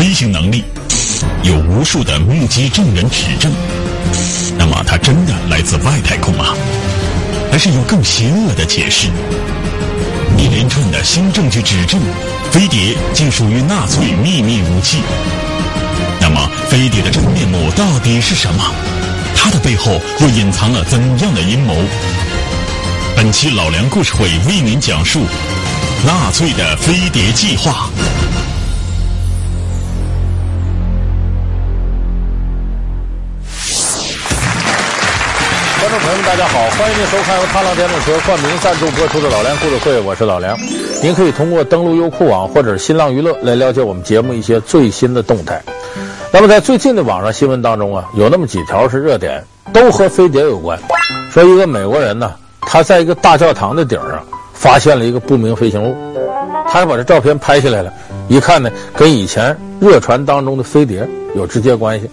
飞行能力，有无数的目击证人指证。那么，它真的来自外太空吗？还是有更邪恶的解释？一连串的新证据指证，飞碟竟属于纳粹秘密武器。那么，飞碟的真面目到底是什么？它的背后又隐藏了怎样的阴谋？本期老梁故事会为您讲述纳粹的飞碟计划。观众朋友们，大家好，欢迎您收看由踏浪电动车冠名赞助播出的老梁故事会，我是老梁。您可以通过登录优酷网或者新浪娱乐来了解我们节目一些最新的动态。那么在最近的网上新闻当中啊，有那么几条是热点，都和飞碟有关。说一个美国人呢。他在一个大教堂的顶上发现了一个不明飞行物，他还把这照片拍下来了。一看呢，跟以前热传当中的飞碟有直接关系。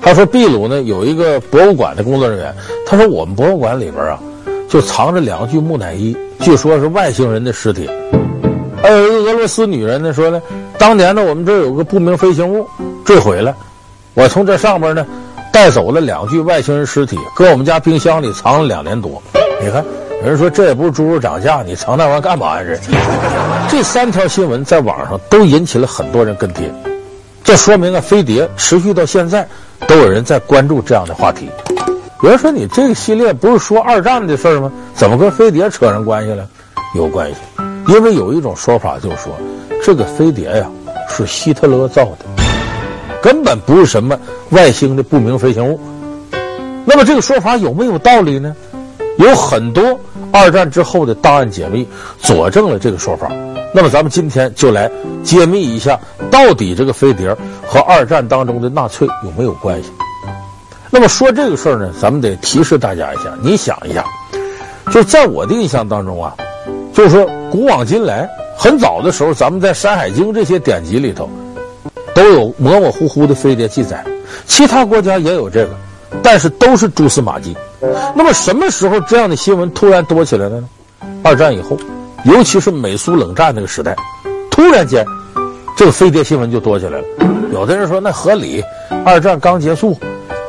他说，秘鲁呢有一个博物馆的工作人员，他说我们博物馆里边啊，就藏着两具木乃伊，据说是外星人的尸体。还有一个俄罗斯女人呢说呢，当年呢我们这儿有个不明飞行物坠毁了，我从这上边呢带走了两具外星人尸体，搁我们家冰箱里藏了两年多。你看，有人说这也不是猪肉涨价，你藏那玩意干嘛呀？这 这三条新闻在网上都引起了很多人跟帖，这说明啊，飞碟持续到现在都有人在关注这样的话题。有人说你这个系列不是说二战的事儿吗？怎么跟飞碟扯上关系了？有关系，因为有一种说法就是说，这个飞碟呀是希特勒造的，根本不是什么外星的不明飞行物。那么这个说法有没有道理呢？有很多二战之后的档案解密佐证了这个说法，那么咱们今天就来揭秘一下，到底这个飞碟和二战当中的纳粹有没有关系？那么说这个事儿呢，咱们得提示大家一下，你想一下，就在我的印象当中啊，就是说古往今来，很早的时候，咱们在《山海经》这些典籍里头都有模模糊糊的飞碟记载，其他国家也有这个。但是都是蛛丝马迹。那么什么时候这样的新闻突然多起来了呢？二战以后，尤其是美苏冷战那个时代，突然间，这个飞碟新闻就多起来了。有的人说那合理，二战刚结束，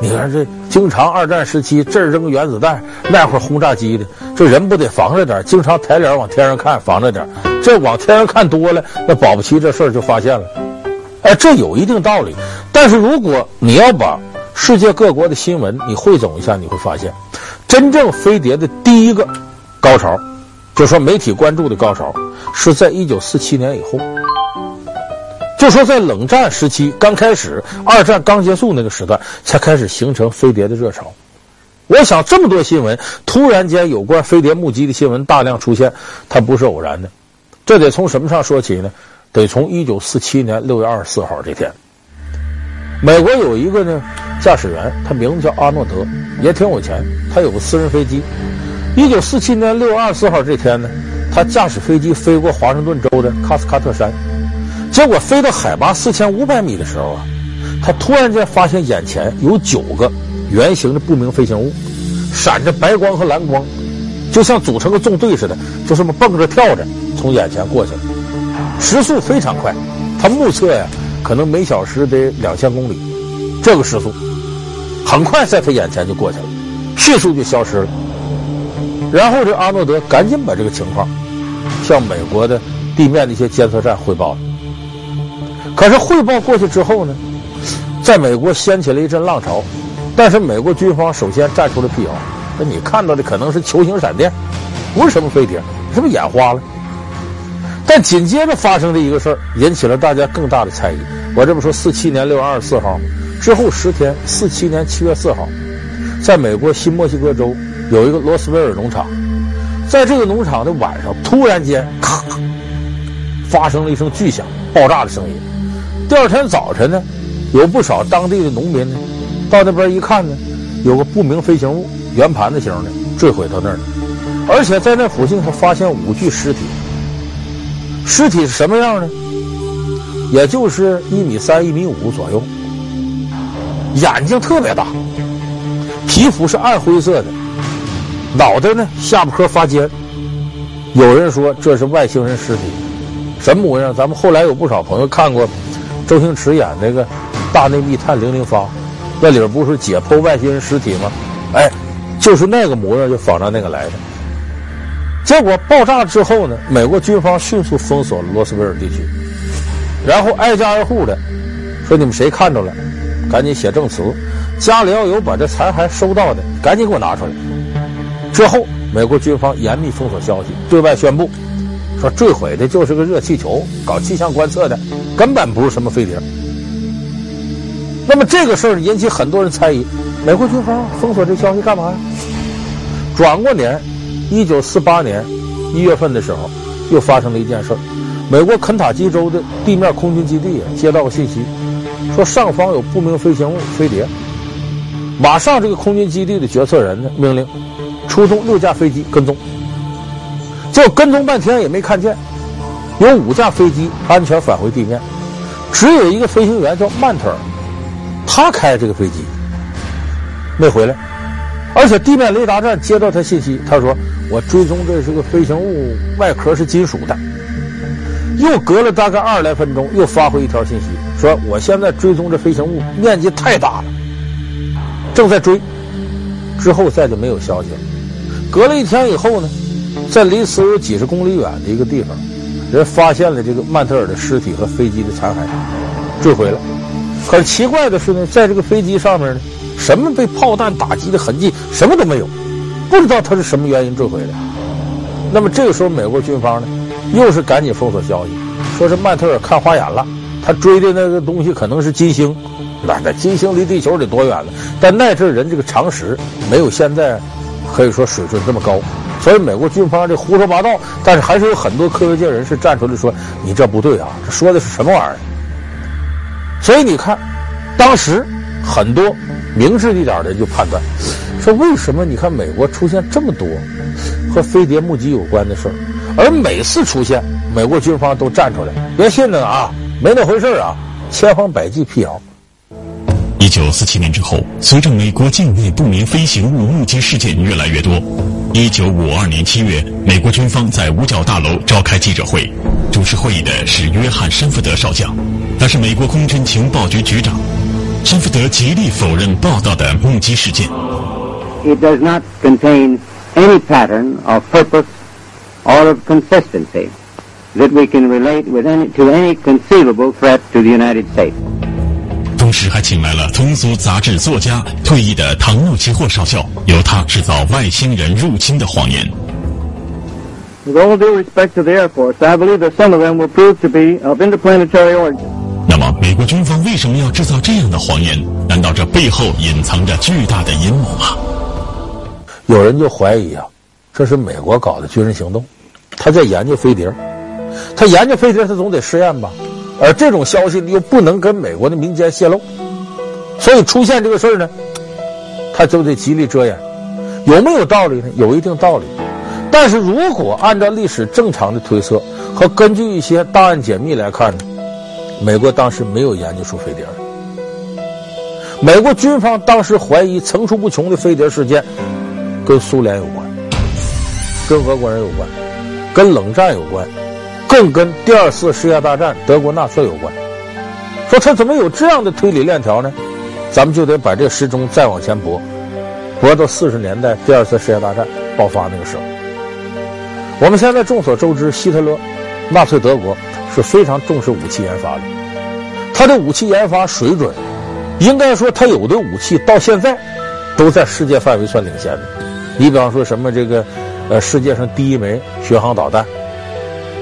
你看这经常二战时期这儿扔原子弹，那会儿轰炸机的，这人不得防着点，经常抬脸往天上看，防着点。这往天上看多了，那保不齐这事儿就发现了。哎，这有一定道理。但是如果你要把世界各国的新闻，你汇总一下，你会发现，真正飞碟的第一个高潮，就说媒体关注的高潮，是在一九四七年以后。就说在冷战时期刚开始，二战刚结束那个时段，才开始形成飞碟的热潮。我想这么多新闻，突然间有关飞碟目击的新闻大量出现，它不是偶然的。这得从什么上说起呢？得从一九四七年六月二十四号这天。美国有一个呢驾驶员，他名字叫阿诺德，也挺有钱。他有个私人飞机。一九四七年六月二十四号这天呢，他驾驶飞机飞过华盛顿州的喀斯喀特山，结果飞到海拔四千五百米的时候啊，他突然间发现眼前有九个圆形的不明飞行物，闪着白光和蓝光，就像组成个纵队似的，就这么蹦着跳着从眼前过去了，时速非常快。他目测呀。可能每小时得两千公里，这个时速很快在他眼前就过去了，迅速就消失了。然后这阿诺德赶紧把这个情况向美国的地面的一些监测站汇报了。可是汇报过去之后呢，在美国掀起了一阵浪潮，但是美国军方首先站出了辟谣，那你看到的可能是球形闪电，不是什么飞碟，是不是眼花了？但紧接着发生的一个事儿，引起了大家更大的猜疑。我这不说四七年六月二十四号之后十天，四七年七月四号，在美国新墨西哥州有一个罗斯威尔农场，在这个农场的晚上，突然间咔，发生了一声巨响，爆炸的声音。第二天早晨呢，有不少当地的农民呢，到那边一看呢，有个不明飞行物圆盘子型的坠毁到那儿，而且在那附近还发现五具尸体，尸体是什么样呢？也就是一米三、一米五左右，眼睛特别大，皮肤是暗灰色的，脑袋呢下巴颏发尖。有人说这是外星人尸体，什么模样？咱们后来有不少朋友看过周星驰演那个《大内密探零零发》，那里边不是解剖外星人尸体吗？哎，就是那个模样，就仿照那个来的。结果爆炸之后呢，美国军方迅速封锁了罗斯威尔地区，然后挨家挨户的说：“你们谁看着了，赶紧写证词。家里要有把这残骸收到的，赶紧给我拿出来。”之后，美国军方严密封锁消息，对外宣布。说坠毁的就是个热气球，搞气象观测的，根本不是什么飞碟。那么这个事儿引起很多人猜疑，美国军方封锁这消息干嘛呀？转过年，一九四八年一月份的时候，又发生了一件事儿，美国肯塔基州的地面空军基地接到个信息，说上方有不明飞行物飞碟，马上这个空军基地的决策人呢命令出动六架飞机跟踪。就跟踪半天也没看见，有五架飞机安全返回地面，只有一个飞行员叫曼特尔，他开这个飞机没回来，而且地面雷达站接到他信息，他说我追踪这是个飞行物，外壳是金属的。又隔了大概二十来分钟，又发回一条信息，说我现在追踪这飞行物面积太大了，正在追，之后再就没有消息了。隔了一天以后呢？在离此有几十公里远的一个地方，人发现了这个曼特尔的尸体和飞机的残骸，坠毁了。可是奇怪的是呢，在这个飞机上面呢，什么被炮弹打击的痕迹，什么都没有，不知道他是什么原因坠毁的。那么这个时候，美国军方呢，又是赶紧封锁消息，说是曼特尔看花眼了，他追的那个东西可能是金星，那那金星离地球得多远了？但那阵人这个常识没有现在可以说水准这么高。所以美国军方这胡说八道，但是还是有很多科学界人士站出来说：“你这不对啊，这说的是什么玩意儿？”所以你看，当时很多明智一点的人就判断说：“为什么你看美国出现这么多和飞碟目击有关的事儿，而每次出现，美国军方都站出来，别信了啊，没那回事啊，千方百计辟谣。”一九四七年之后，随着美国境内不明飞行物目击事件越来越多，一九五二年七月，美国军方在五角大楼召开记者会，主持会议的是约翰·山福德少将，他是美国空军情报局局长。山福德极力否认报道的目击事件。It does not contain any pattern of purpose or of consistency that we can relate with any to any conceivable threat to the United States. 同时还请来了通俗杂志作家、退役的唐诺奇霍少校，由他制造外星人入侵的谎言。With all due respect to the Air Force, I believe that some of them will prove to be of interplanetary origin. 那么，美国军方为什么要制造这样的谎言？难道这背后隐藏着巨大的阴谋吗？有人就怀疑啊，这是美国搞的军事行动，他在研究飞碟，他研究飞碟，他总得试验吧。而这种消息又不能跟美国的民间泄露，所以出现这个事儿呢，他就得极力遮掩。有没有道理呢？有一定道理。但是如果按照历史正常的推测和根据一些档案解密来看呢，美国当时没有研究出飞碟。美国军方当时怀疑层出不穷的飞碟事件，跟苏联有关，跟俄国人有关，跟冷战有关。更跟第二次世界大战德国纳粹有关。说他怎么有这样的推理链条呢？咱们就得把这时钟再往前拨，拨到四十年代第二次世界大战爆发那个时候。我们现在众所周知，希特勒、纳粹德国是非常重视武器研发的。他的武器研发水准，应该说他有的武器到现在都在世界范围算领先的。你比方说什么这个，呃，世界上第一枚巡航导弹。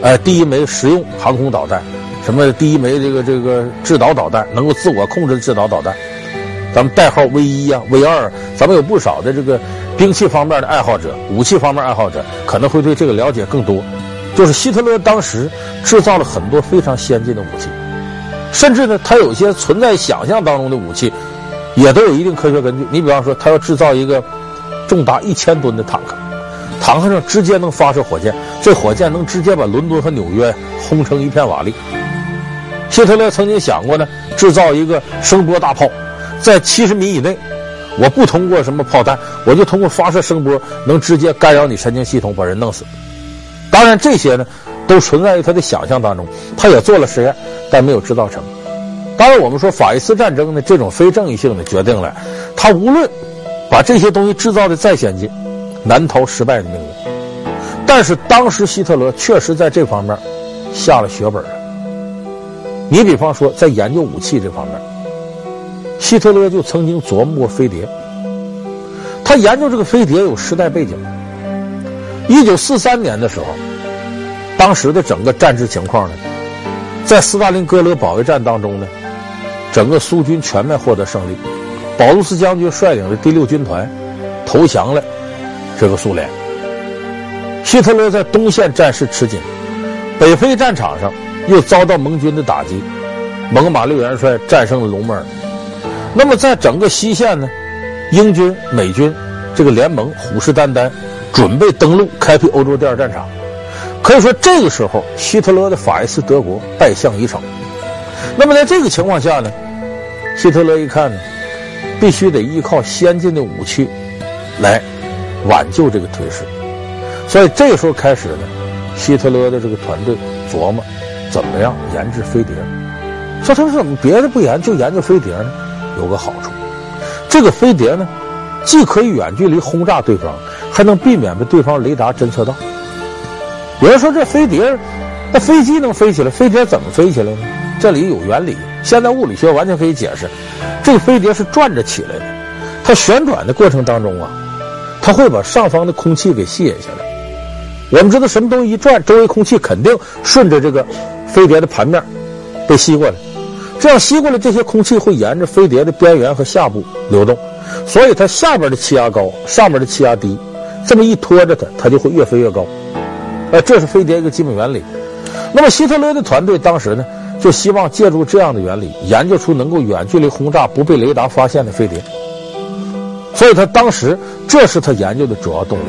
呃，第一枚实用航空导弹，什么第一枚这个这个制导导弹，能够自我控制的制导导弹，咱们代号 V 一啊，V 二，咱们有不少的这个兵器方面的爱好者，武器方面爱好者可能会对这个了解更多。就是希特勒当时制造了很多非常先进的武器，甚至呢，他有些存在想象当中的武器，也都有一定科学根据。你比方说，他要制造一个重达一千吨的坦克。坦克上直接能发射火箭，这火箭能直接把伦敦和纽约轰成一片瓦砾。希特勒曾经想过呢，制造一个声波大炮，在七十米以内，我不通过什么炮弹，我就通过发射声波，能直接干扰你神经系统，把人弄死。当然，这些呢都存在于他的想象当中。他也做了实验，但没有制造成。当然，我们说法西斯战争呢，这种非正义性的决定了，他无论把这些东西制造的再先进，难逃失败的命运。但是当时希特勒确实在这方面下了血本了。你比方说，在研究武器这方面，希特勒就曾经琢磨过飞碟。他研究这个飞碟有时代背景。一九四三年的时候，当时的整个战事情况呢，在斯大林格勒保卫战当中呢，整个苏军全面获得胜利，保卢斯将军率领的第六军团投降了这个苏联。希特勒在东线战事吃紧，北非战场上又遭到盟军的打击，蒙马利元帅战胜了隆美尔。那么在整个西线呢，英军、美军这个联盟虎视眈眈，准备登陆开辟欧洲第二战场。可以说，这个时候希特勒的法西斯德国败相已成。那么在这个情况下呢，希特勒一看呢，必须得依靠先进的武器来挽救这个颓势。所以这个时候开始呢，希特勒的这个团队琢磨怎么样研制飞碟。说他说怎么别的不研，就研究飞碟呢？有个好处，这个飞碟呢，既可以远距离轰炸对方，还能避免被对方雷达侦测到。有人说这飞碟，那飞机能飞起来，飞碟怎么飞起来呢？这里有原理，现在物理学完全可以解释。这个飞碟是转着起来的，它旋转的过程当中啊，它会把上方的空气给吸引下来。我们知道什么东西一转，周围空气肯定顺着这个飞碟的盘面被吸过来。这样吸过来，这些空气会沿着飞碟的边缘和下部流动，所以它下边的气压高，上面的气压低，这么一拖着它，它就会越飞越高。呃，这是飞碟一个基本原理。那么希特勒的团队当时呢，就希望借助这样的原理，研究出能够远距离轰炸、不被雷达发现的飞碟。所以他当时这是他研究的主要动力。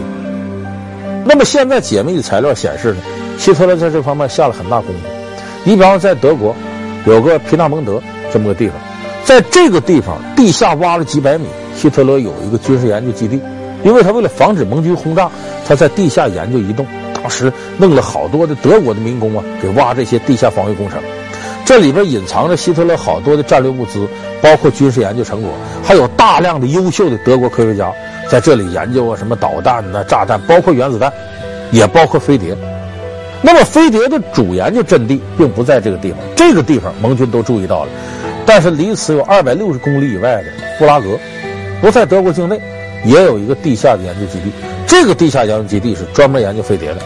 那么现在解密的材料显示呢，希特勒在这方面下了很大功夫。你比方在德国，有个皮纳蒙德这么个地方，在这个地方地下挖了几百米，希特勒有一个军事研究基地，因为他为了防止盟军轰炸，他在地下研究移动。当时弄了好多的德国的民工啊，给挖这些地下防御工程，这里边隐藏着希特勒好多的战略物资，包括军事研究成果，还有大量的优秀的德国科学家。在这里研究啊，什么导弹呐、炸弹，包括原子弹，也包括飞碟。那么飞碟的主研究阵地并不在这个地方，这个地方盟军都注意到了，但是离此有二百六十公里以外的布拉格，不在德国境内，也有一个地下的研究基地。这个地下研究基地是专门研究飞碟的，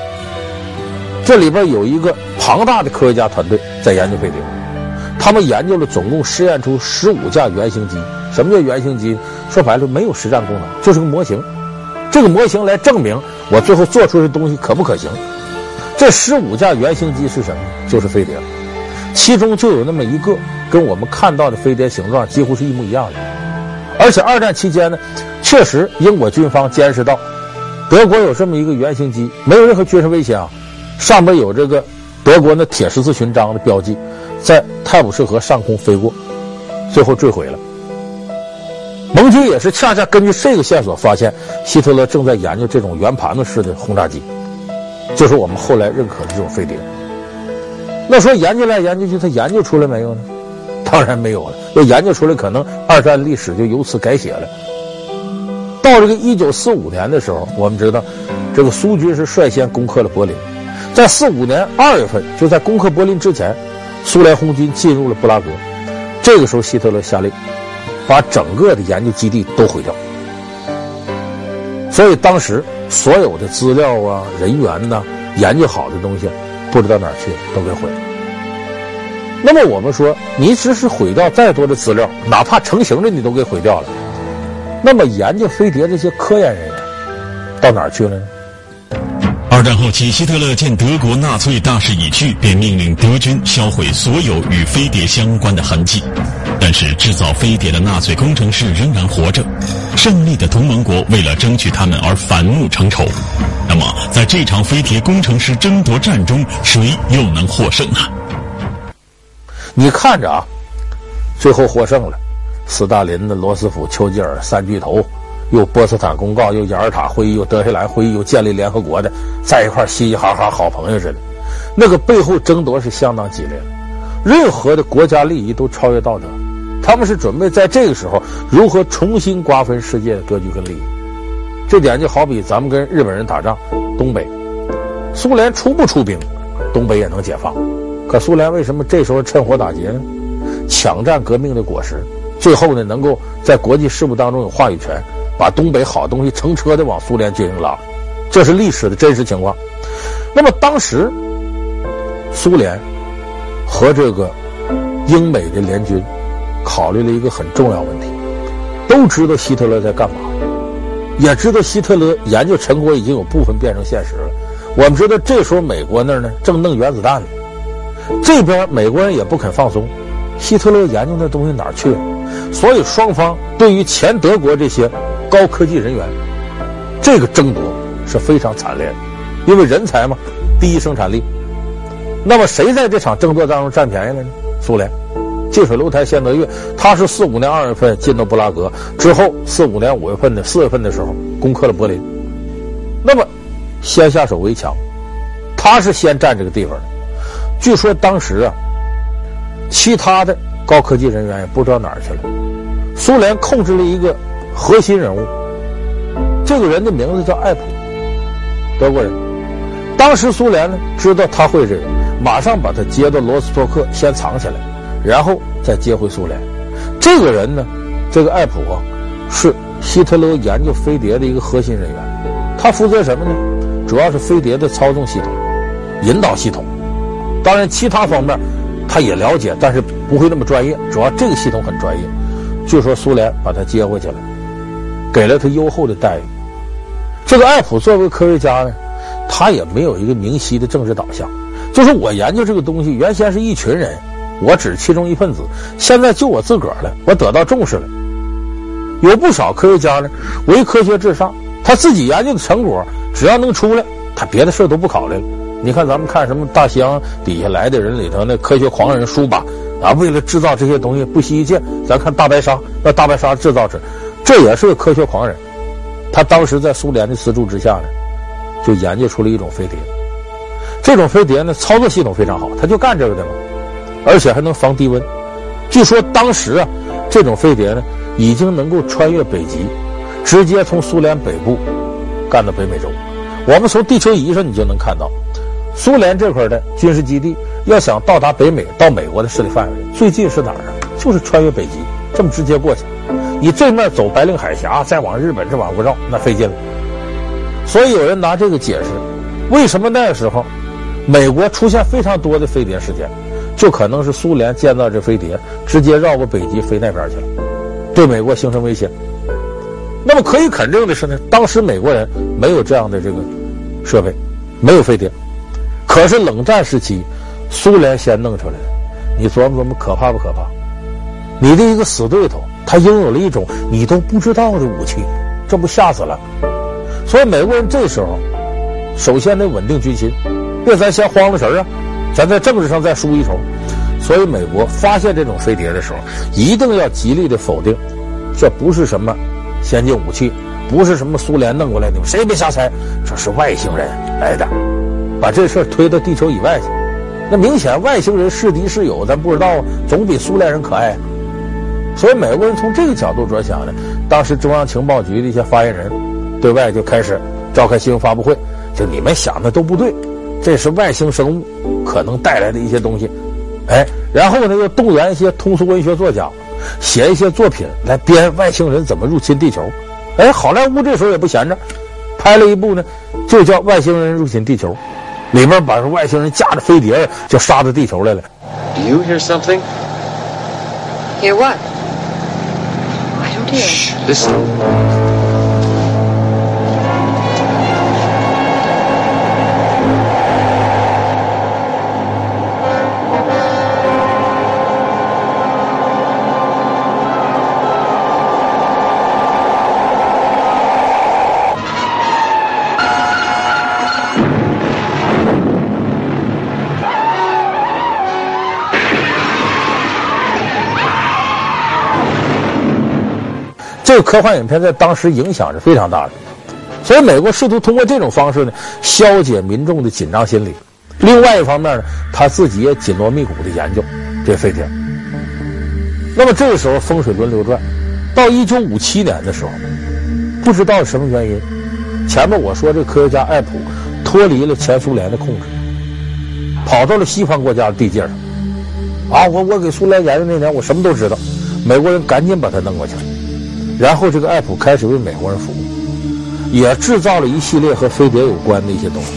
这里边有一个庞大的科学家团队在研究飞碟，他们研究了总共试验出十五架原型机。什么叫原型机？说白了没有实战功能，就是个模型。这个模型来证明我最后做出的东西可不可行。这十五架原型机是什么？就是飞碟，其中就有那么一个跟我们看到的飞碟形状几乎是一模一样的。而且二战期间呢，确实英国军方监视到德国有这么一个原型机，没有任何军事危险啊，上面有这个德国那铁十字勋章的标记，在泰晤士河上空飞过，最后坠毁了。盟军也是恰恰根据这个线索发现，希特勒正在研究这种圆盘子式的轰炸机，就是我们后来认可的这种飞碟。那说研究来研究去，他研究出来没有呢？当然没有了。要研究出来，可能二战历史就由此改写了。到这个一九四五年的时候，我们知道，这个苏军是率先攻克了柏林。在四五年二月份，就在攻克柏林之前，苏联红军进入了布拉格。这个时候，希特勒下令。把整个的研究基地都毁掉，所以当时所有的资料啊、人员呐、研究好的东西，不知道哪儿去了，都给毁了。那么我们说，你只是毁掉再多的资料，哪怕成型的你都给毁掉了，那么研究飞碟这些科研人员到哪儿去了呢？二战后期，希特勒见德国纳粹大势已去，便命令德军销毁所有与飞碟相关的痕迹。但是制造飞碟的纳粹工程师仍然活着，胜利的同盟国为了争取他们而反目成仇。那么，在这场飞碟工程师争夺战中，谁又能获胜呢？你看着啊，最后获胜了，斯大林的罗斯福、丘吉尔三巨头，又波茨坦公告，又雅尔塔会议，又德黑兰会议，又建立联合国的，在一块嘻嘻哈哈，好朋友似的。那个背后争夺是相当激烈的，任何的国家利益都超越道德。他们是准备在这个时候如何重新瓜分世界的格局跟利益。这点就好比咱们跟日本人打仗，东北，苏联出不出兵，东北也能解放。可苏联为什么这时候趁火打劫呢？抢占革命的果实，最后呢，能够在国际事务当中有话语权，把东北好东西成车的往苏联军营拉，这是历史的真实情况。那么当时，苏联和这个英美的联军考虑了一个很重要问题，都知道希特勒在干嘛，也知道希特勒研究成果已经有部分变成现实了。我们知道这时候美国那儿呢正弄原子弹呢。这边美国人也不肯放松，希特勒研究那东西哪儿去了？所以双方对于前德国这些高科技人员，这个争夺是非常惨烈的，因为人才嘛，第一生产力。那么谁在这场争夺当中占便宜了呢？苏联，近水楼台先得月，他是四五年二月份进到布拉格，之后四五年五月份的四月份的时候攻克了柏林，那么先下手为强，他是先占这个地方的。据说当时啊，其他的高科技人员也不知道哪儿去了。苏联控制了一个核心人物，这个人的名字叫艾普，德国人。当时苏联呢知道他会这个，马上把他接到罗斯托克先藏起来，然后再接回苏联。这个人呢，这个艾普啊，是希特勒研究飞碟的一个核心人员。他负责什么呢？主要是飞碟的操纵系统、引导系统。当然，其他方面他也了解，但是不会那么专业。主要这个系统很专业。据说苏联把他接回去了，给了他优厚的待遇。这个艾普作为科学家呢，他也没有一个明晰的政治导向。就是我研究这个东西，原先是一群人，我只是其中一份子，现在就我自个儿了，我得到重视了。有不少科学家呢，唯科学至上，他自己研究的成果只要能出来，他别的事都不考虑了。你看，咱们看什么大西洋底下来的人里头，那科学狂人舒巴啊，为了制造这些东西不惜一切。咱看大白鲨，那大白鲨制造者，这也是个科学狂人。他当时在苏联的资助之下呢，就研究出了一种飞碟。这种飞碟呢，操作系统非常好，他就干这个的嘛，而且还能防低温。据说当时啊，这种飞碟呢，已经能够穿越北极，直接从苏联北部干到北美洲。我们从地球仪上你就能看到。苏联这块的军事基地要想到达北美，到美国的势力范围，最近是哪儿啊？就是穿越北极，这么直接过去。你这面走白令海峡，再往日本这往过绕，那费劲了。所以有人拿这个解释，为什么那个时候美国出现非常多的飞碟事件，就可能是苏联建造这飞碟，直接绕过北极飞那边去了，对美国形成威胁。那么可以肯定的是呢，当时美国人没有这样的这个设备，没有飞碟。可是冷战时期，苏联先弄出来的，你琢磨琢磨，可怕不可怕？你的一个死对头，他拥有了一种你都不知道的武器，这不吓死了？所以美国人这时候，首先得稳定军心，别咱先慌了神儿啊，咱在政治上再输一筹。所以美国发现这种飞碟的时候，一定要极力的否定，这不是什么先进武器，不是什么苏联弄过来的，谁也别瞎猜，这是外星人来的。把这事儿推到地球以外去，那明显外星人是敌是友，咱不知道啊，总比苏联人可爱。所以美国人从这个角度着想呢，当时中央情报局的一些发言人，对外就开始召开新闻发布会，就你们想的都不对，这是外星生物可能带来的一些东西，哎，然后呢又动员一些通俗文学作家，写一些作品来编外星人怎么入侵地球，哎，好莱坞这时候也不闲着，拍了一部呢，就叫《外星人入侵地球》。里面把外星人驾着飞碟就杀到地球来了。Do you hear something? Hear what? Shh, listen. 这个科幻影片在当时影响是非常大的，所以美国试图通过这种方式呢，消解民众的紧张心理。另外一方面呢，他自己也紧锣密鼓的研究这飞碟。那么这个时候风水轮流转，到一九五七年的时候，不知道什么原因，前面我说这科学家艾普脱离了前苏联的控制，跑到了西方国家的地界上。啊，我我给苏联研究那年，我什么都知道。美国人赶紧把他弄过去了，然后这个艾普开始为美国人服务，也制造了一系列和飞碟有关的一些东西。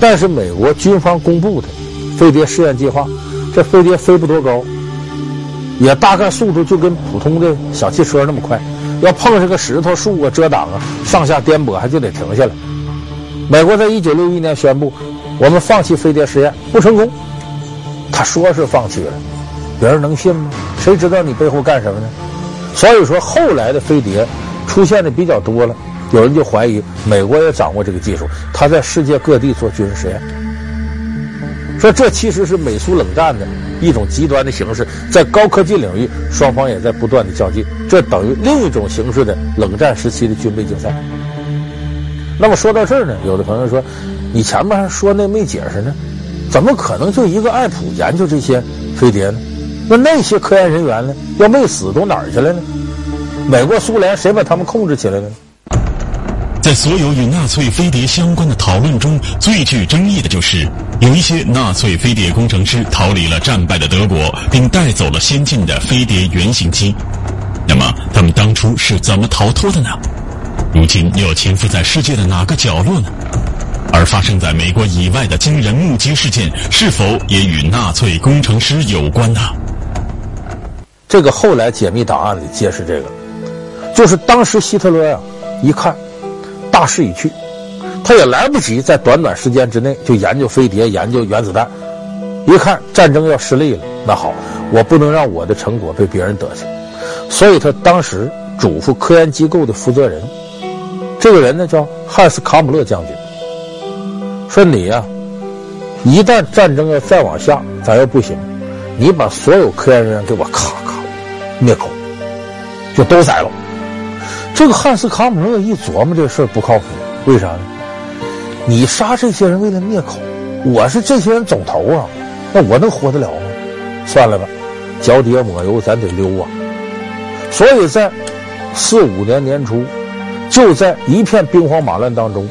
但是美国军方公布的飞碟试验计划，这飞碟飞不多高。也大概速度就跟普通的小汽车那么快，要碰上个石头、树啊遮挡啊，上下颠簸还就得停下来。美国在一九六一年宣布，我们放弃飞碟实验，不成功。他说是放弃了，别人能信吗？谁知道你背后干什么呢？所以说后来的飞碟出现的比较多了，有人就怀疑美国也掌握这个技术，他在世界各地做军事实验。说这其实是美苏冷战的一种极端的形式，在高科技领域，双方也在不断的较劲，这等于另一种形式的冷战时期的军备竞赛。那么说到这儿呢，有的朋友说，你前面还说那没解释呢，怎么可能就一个艾普研究这些飞碟呢？那那些科研人员呢？要没死都哪儿去了呢？美国、苏联谁把他们控制起来了？在所有与纳粹飞碟相关的讨论中，最具争议的就是有一些纳粹飞碟工程师逃离了战败的德国，并带走了先进的飞碟原型机。那么，他们当初是怎么逃脱的呢？如今又潜伏在世界的哪个角落呢？而发生在美国以外的惊人目击事件，是否也与纳粹工程师有关呢？这个后来解密档案里揭示，这个就是当时希特勒呀、啊，一看。大势已去，他也来不及在短短时间之内就研究飞碟、研究原子弹。一看战争要失利了，那好，我不能让我的成果被别人得去，所以他当时嘱咐科研机构的负责人，这个人呢叫汉斯·卡姆勒将军，说你呀、一旦战争要再往下，咱要不行，你把所有科研人员给我咔咔灭口，就都宰了。这个汉斯·卡姆勒一琢磨这事儿不靠谱，为啥呢？你杀这些人为了灭口，我是这些人总头啊，那我能活得了吗？算了吧，脚底下抹油，咱得溜啊。所以在四五年年初，就在一片兵荒马乱当中，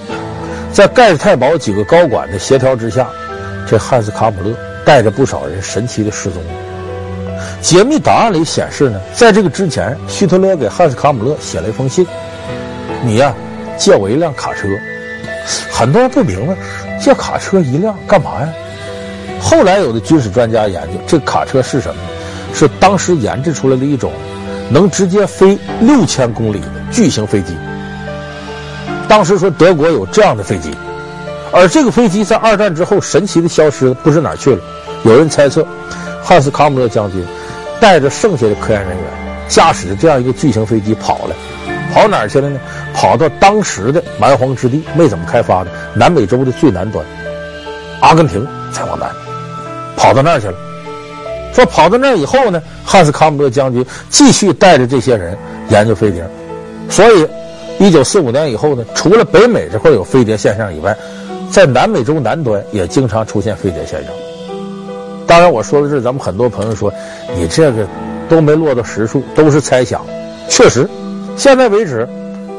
在盖世太保几个高管的协调之下，这汉斯·卡姆勒带着不少人神奇的失踪了。解密档案里显示呢，在这个之前，希特勒给汉斯·卡姆勒写了一封信：“你呀，借我一辆卡车。”很多人不明白，借卡车一辆干嘛呀？后来有的军事专家研究，这卡车是什么呢？是当时研制出来的一种能直接飞六千公里的巨型飞机。当时说德国有这样的飞机，而这个飞机在二战之后神奇的消失了，不知哪去了。有人猜测。汉斯·卡姆勒将军带着剩下的科研人员，驾驶着这样一个巨型飞机跑了，跑哪儿去了呢？跑到当时的蛮荒之地，没怎么开发的南美洲的最南端，阿根廷再往南，跑到那儿去了。说跑到那儿以后呢，汉斯·卡姆勒将军继续带着这些人研究飞碟，所以一九四五年以后呢，除了北美这块有飞碟现象以外，在南美洲南端也经常出现飞碟现象。当然，我说的是咱们很多朋友说，你这个都没落到实处，都是猜想。确实，现在为止，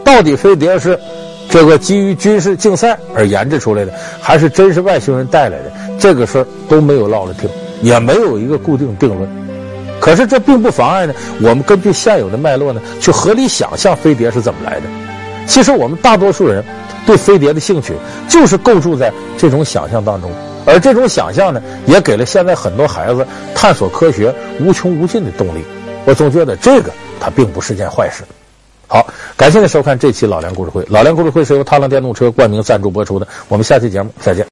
到底飞碟是这个基于军事竞赛而研制出来的，还是真是外星人带来的，这个事儿都没有落了定，也没有一个固定定论。可是这并不妨碍呢，我们根据现有的脉络呢，去合理想象飞碟是怎么来的。其实我们大多数人对飞碟的兴趣，就是构筑在这种想象当中。而这种想象呢，也给了现在很多孩子探索科学无穷无尽的动力。我总觉得这个它并不是件坏事。好，感谢您收看这期老梁故事会。老梁故事会是由踏浪电动车冠名赞助播出的。我们下期节目再见。